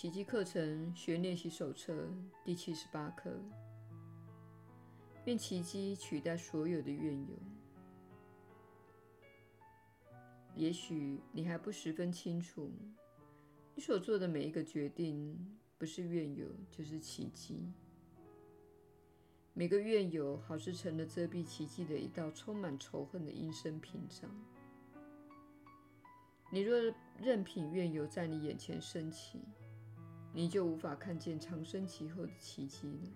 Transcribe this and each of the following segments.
奇迹课程学练习手册第七十八课。愿奇迹取代所有的怨尤。也许你还不十分清楚，你所做的每一个决定，不是怨尤，就是奇迹。每个怨尤，好似成了遮蔽奇迹的一道充满仇恨的阴森屏障。你若任凭怨尤在你眼前升起，你就无法看见长生其后的奇迹了。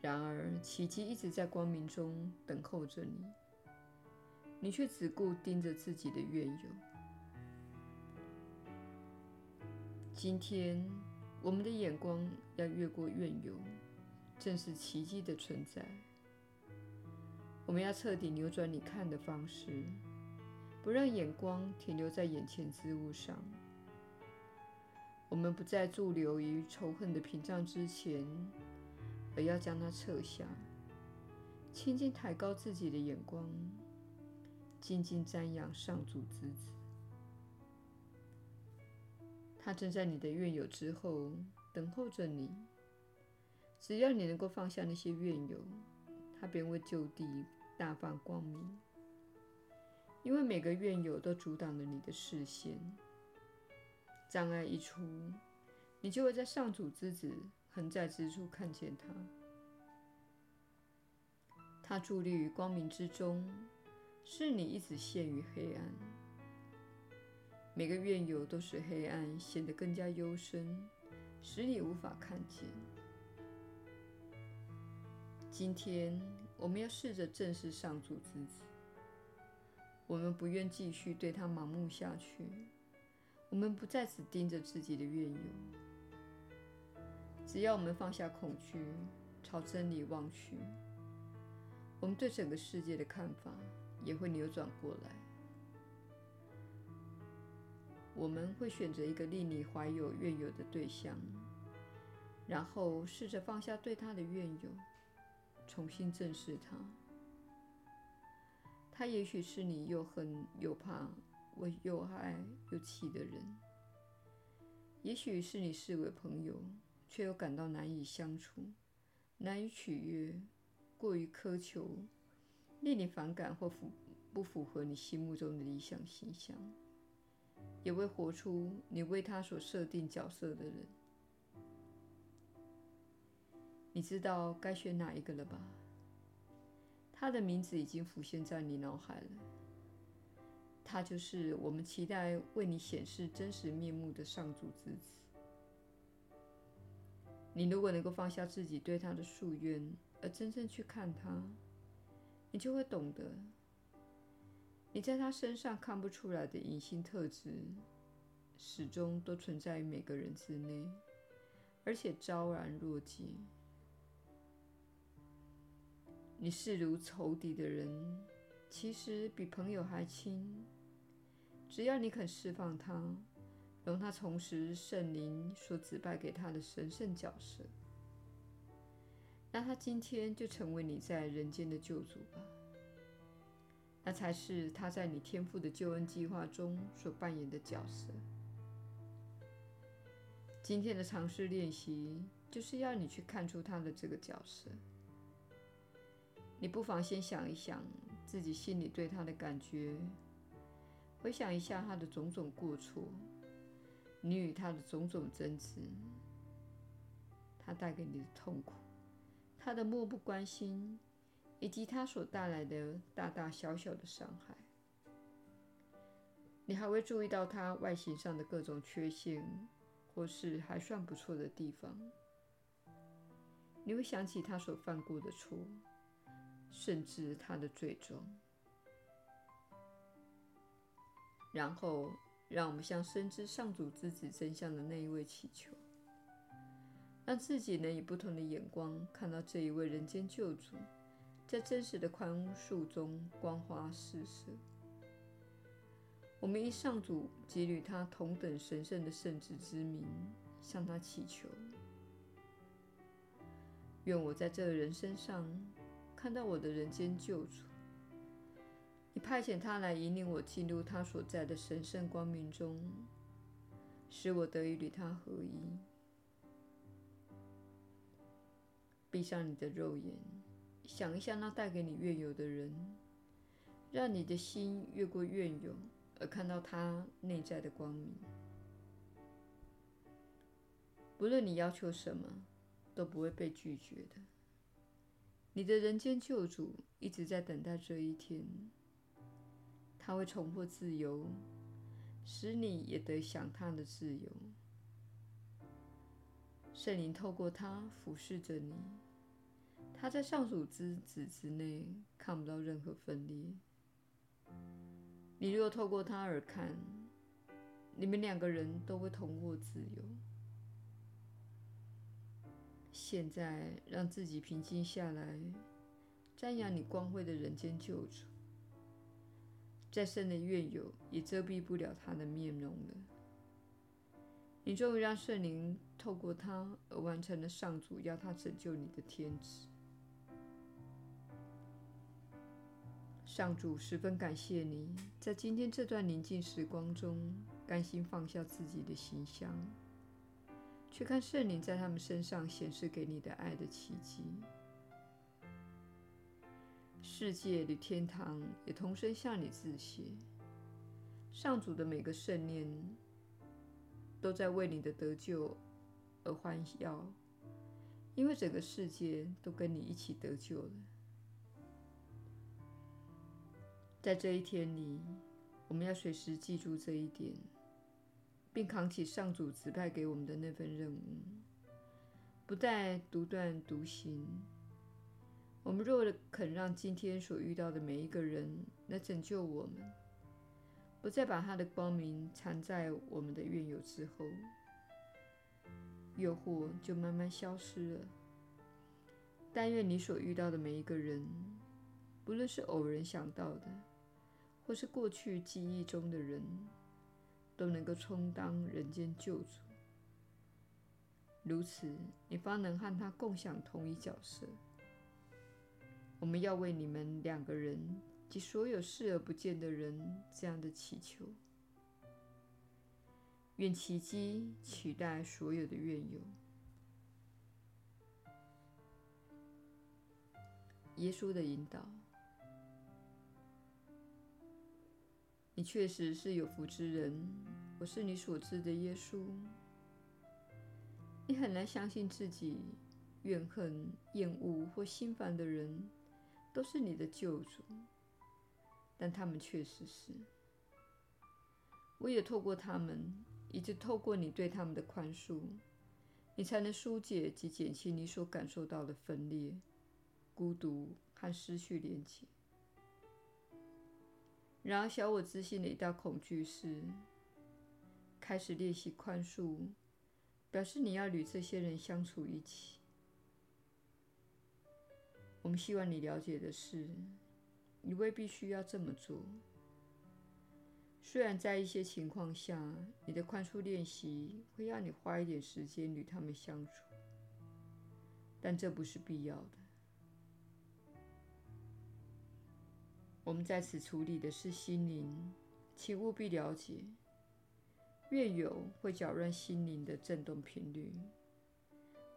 然而，奇迹一直在光明中等候着你，你却只顾盯着自己的怨尤。今天，我们的眼光要越过怨尤，正视奇迹的存在。我们要彻底扭转你看的方式，不让眼光停留在眼前之物上。我们不再驻留于仇恨的屏障之前。而要将它撤下，轻轻抬高自己的眼光，静静瞻仰上主之子。他正在你的怨尤之后等候着你。只要你能够放下那些怨尤，他便会就地大放光明。因为每个怨尤都阻挡了你的视线，障碍一出，你就会在上主之子横在之处看见他，他伫立于光明之中，是你一直陷于黑暗。每个怨尤都使黑暗显得更加幽深，使你无法看见。今天我们要试着正视上主之子，我们不愿继续对他盲目下去，我们不再只盯着自己的怨尤。只要我们放下恐惧，朝真理望去，我们对整个世界的看法也会扭转过来。我们会选择一个令你怀有怨尤的对象，然后试着放下对他的怨尤，重新正视他。他也许是你又恨又怕、我又爱又气的人，也许是你视为朋友。却又感到难以相处、难以取悦、过于苛求、令你反感或符不符合你心目中的理想形象，也未活出你为他所设定角色的人。你知道该选哪一个了吧？他的名字已经浮现在你脑海了。他就是我们期待为你显示真实面目的上主之子。你如果能够放下自己对他的夙愿，而真正去看他，你就会懂得，你在他身上看不出来的隐性特质，始终都存在于每个人之内，而且昭然若揭。你视如仇敌的人，其实比朋友还亲。只要你肯释放他。容他重拾圣灵所指派给他的神圣角色，那他今天就成为你在人间的救主吧。那才是他在你天赋的救恩计划中所扮演的角色。今天的尝试练习就是要你去看出他的这个角色。你不妨先想一想自己心里对他的感觉，回想一下他的种种过错。你与他的种种争执，他带给你的痛苦，他的漠不关心，以及他所带来的大大小小的伤害。你还会注意到他外形上的各种缺陷，或是还算不错的地方。你会想起他所犯过的错，甚至他的罪状，然后。让我们向深知上主之子真相的那一位祈求，让自己能以不同的眼光看到这一位人间救主，在真实的宽恕中光华四射。我们以上主给予他同等神圣的圣子之名，向他祈求：愿我在这人身上看到我的人间救主。你派遣他来引领我进入他所在的神圣光明中，使我得以与他合一。闭上你的肉眼，想一下那带给你怨尤的人，让你的心越过怨尤，而看到他内在的光明。不论你要求什么，都不会被拒绝的。你的人间救主一直在等待这一天，他会重获自由，使你也得享他的自由。圣灵透过他俯视着你，他在上主之子之内看不到任何分裂。你若透过他而看，你们两个人都会同获自由。现在，让自己平静下来，瞻仰你光辉的人间救主。再深的怨尤也遮蔽不了他的面容了。你终于让圣灵透过他而完成了上主要他拯救你的天职。上主十分感谢你在今天这段宁静时光中，甘心放下自己的形象。去看圣灵在他们身上显示给你的爱的奇迹。世界与天堂也同声向你致谢。上主的每个圣念都在为你的得救而欢笑，因为整个世界都跟你一起得救了。在这一天里，我们要随时记住这一点。并扛起上主指派给我们的那份任务，不再独断独行。我们若肯让今天所遇到的每一个人来拯救我们，不再把他的光明藏在我们的怨尤之后，诱惑就慢慢消失了。但愿你所遇到的每一个人，不论是偶然想到的，或是过去记忆中的人，都能够充当人间救主，如此你方能和他共享同一角色。我们要为你们两个人及所有视而不见的人这样的祈求：愿奇迹取代所有的怨尤。耶稣的引导，你确实是有福之人。我是你所知的耶稣。你很难相信自己怨恨、厌恶或心烦的人都是你的救主，但他们确实是。我也透过他们，以及透过你对他们的宽恕，你才能纾解及减轻你所感受到的分裂、孤独和失去连结。然而，小我自信的一大恐惧是。开始练习宽恕，表示你要与这些人相处一起。我们希望你了解的是，你未必需要这么做。虽然在一些情况下，你的宽恕练习会让你花一点时间与他们相处，但这不是必要的。我们在此处理的是心灵，请务必了解。怨尤会搅乱心灵的振动频率，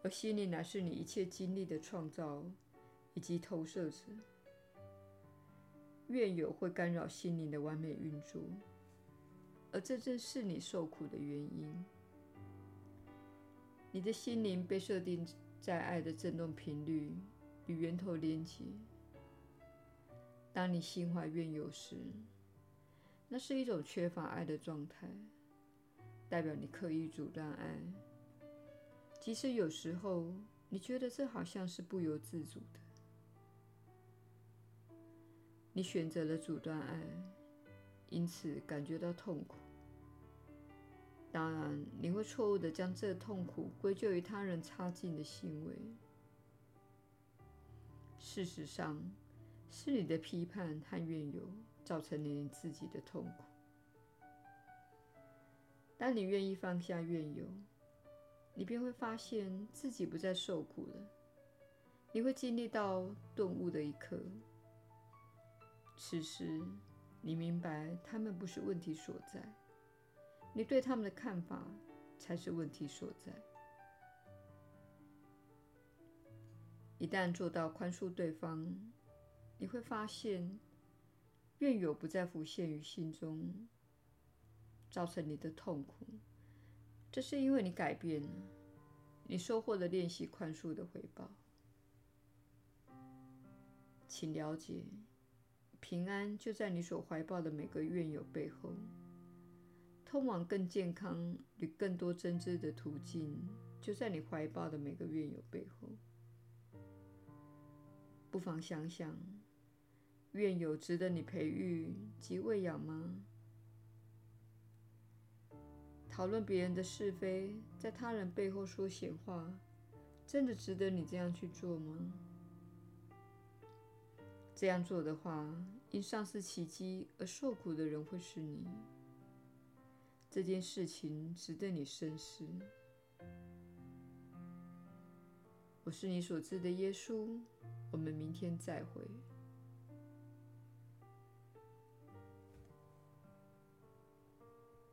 而心灵乃是你一切经历的创造以及投射者。怨尤会干扰心灵的完美运作，而这正是你受苦的原因。你的心灵被设定在爱的振动频率与源头连接。当你心怀怨尤时，那是一种缺乏爱的状态。代表你刻意阻断爱，即使有时候你觉得这好像是不由自主的。你选择了阻断爱，因此感觉到痛苦。当然，你会错误地将这痛苦归咎于他人差劲的行为。事实上，是你的批判和怨尤造成了你自己的痛苦。当你愿意放下怨尤，你便会发现自己不再受苦了。你会经历到顿悟的一刻。此时，你明白他们不是问题所在。你对他们的看法才是问题所在。一旦做到宽恕对方，你会发现怨尤不再浮现于心中，造成你的痛苦。这是因为你改变了，你收获了练习宽恕的回报。请了解，平安就在你所怀抱的每个怨友背后。通往更健康与更多真知的途径，就在你怀抱的每个怨友背后。不妨想想，怨友值得你培育及喂养吗？讨论别人的是非，在他人背后说闲话，真的值得你这样去做吗？这样做的话，因丧失奇迹而受苦的人会是你。这件事情值得你深思。我是你所知的耶稣。我们明天再会。